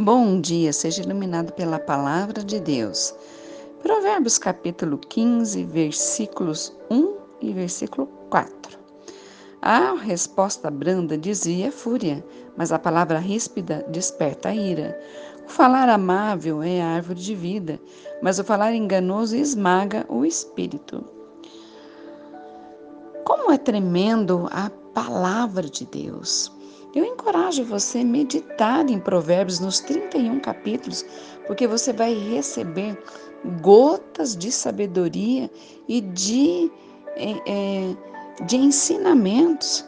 Bom dia, seja iluminado pela palavra de Deus. Provérbios capítulo 15, versículos 1 e versículo 4. A resposta branda dizia fúria, mas a palavra ríspida desperta a ira. O falar amável é a árvore de vida, mas o falar enganoso esmaga o espírito. Como é tremendo a palavra de Deus! Eu encorajo você a meditar em Provérbios nos 31 capítulos, porque você vai receber gotas de sabedoria e de, é, de ensinamentos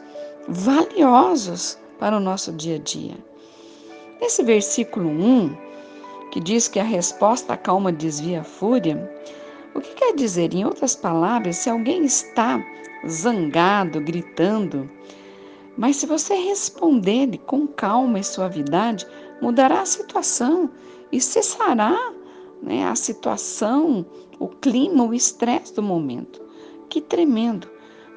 valiosos para o nosso dia a dia. Nesse versículo 1, que diz que a resposta calma desvia a fúria, o que quer dizer? Em outras palavras, se alguém está zangado, gritando, mas se você responder com calma e suavidade, mudará a situação e cessará né, a situação, o clima, o estresse do momento. Que tremendo!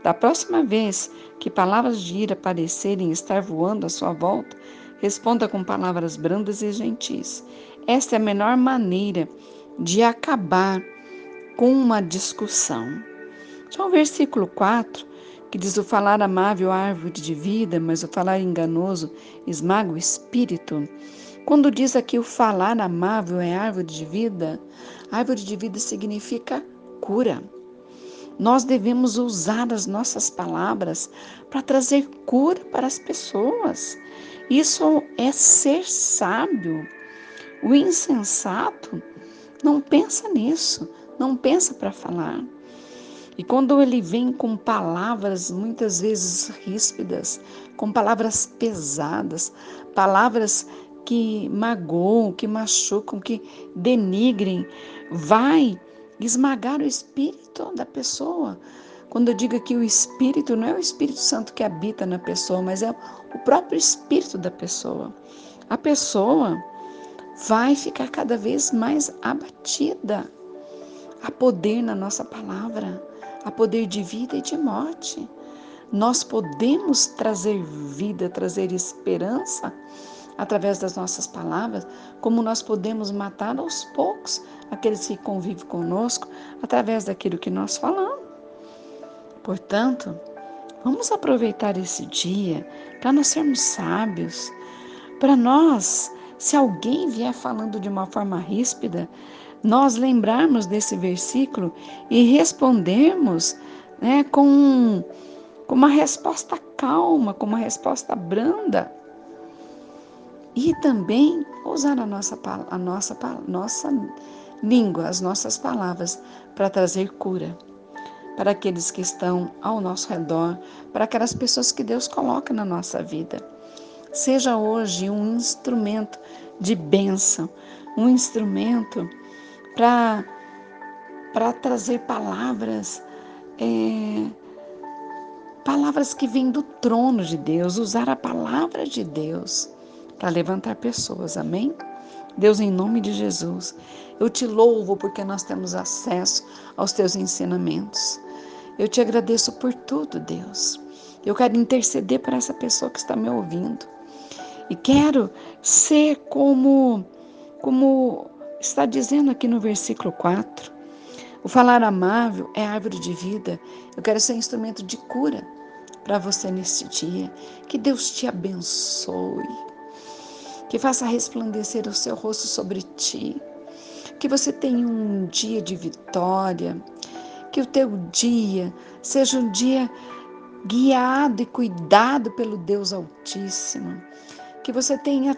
Da próxima vez que palavras de ira parecerem estar voando à sua volta, responda com palavras brandas e gentis. Esta é a melhor maneira de acabar com uma discussão. Já o versículo 4 que diz o falar amável árvore de vida, mas o falar enganoso esmaga o espírito. Quando diz aqui o falar amável é árvore de vida, árvore de vida significa cura. Nós devemos usar as nossas palavras para trazer cura para as pessoas. Isso é ser sábio. O insensato não pensa nisso, não pensa para falar. E quando ele vem com palavras muitas vezes ríspidas, com palavras pesadas, palavras que magoam, que machucam, que denigrem, vai esmagar o espírito da pessoa. Quando eu digo que o espírito não é o Espírito Santo que habita na pessoa, mas é o próprio espírito da pessoa. A pessoa vai ficar cada vez mais abatida. Há poder na nossa palavra há poder de vida e de morte. Nós podemos trazer vida, trazer esperança através das nossas palavras, como nós podemos matar aos poucos aqueles que convivem conosco através daquilo que nós falamos. Portanto, vamos aproveitar esse dia para nós sermos sábios, para nós, se alguém vier falando de uma forma ríspida, nós lembrarmos desse versículo e respondermos né, com, com uma resposta calma, com uma resposta branda. E também usar a nossa, a nossa, a nossa língua, as nossas palavras, para trazer cura para aqueles que estão ao nosso redor, para aquelas pessoas que Deus coloca na nossa vida. Seja hoje um instrumento de bênção, um instrumento para trazer palavras, é, palavras que vêm do trono de Deus, usar a palavra de Deus para levantar pessoas, amém? Deus, em nome de Jesus, eu te louvo porque nós temos acesso aos teus ensinamentos. Eu te agradeço por tudo, Deus. Eu quero interceder por essa pessoa que está me ouvindo. E quero ser como como está dizendo aqui no versículo 4. O falar amável é árvore de vida. Eu quero ser instrumento de cura para você neste dia. Que Deus te abençoe. Que faça resplandecer o seu rosto sobre ti. Que você tenha um dia de vitória. Que o teu dia seja um dia guiado e cuidado pelo Deus Altíssimo. Que você tenha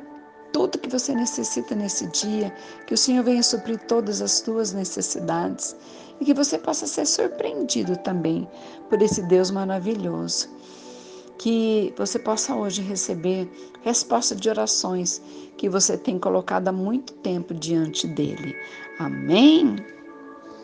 tudo que você necessita nesse dia, que o Senhor venha suprir todas as tuas necessidades e que você possa ser surpreendido também por esse Deus maravilhoso. Que você possa hoje receber resposta de orações que você tem colocado há muito tempo diante dele. Amém?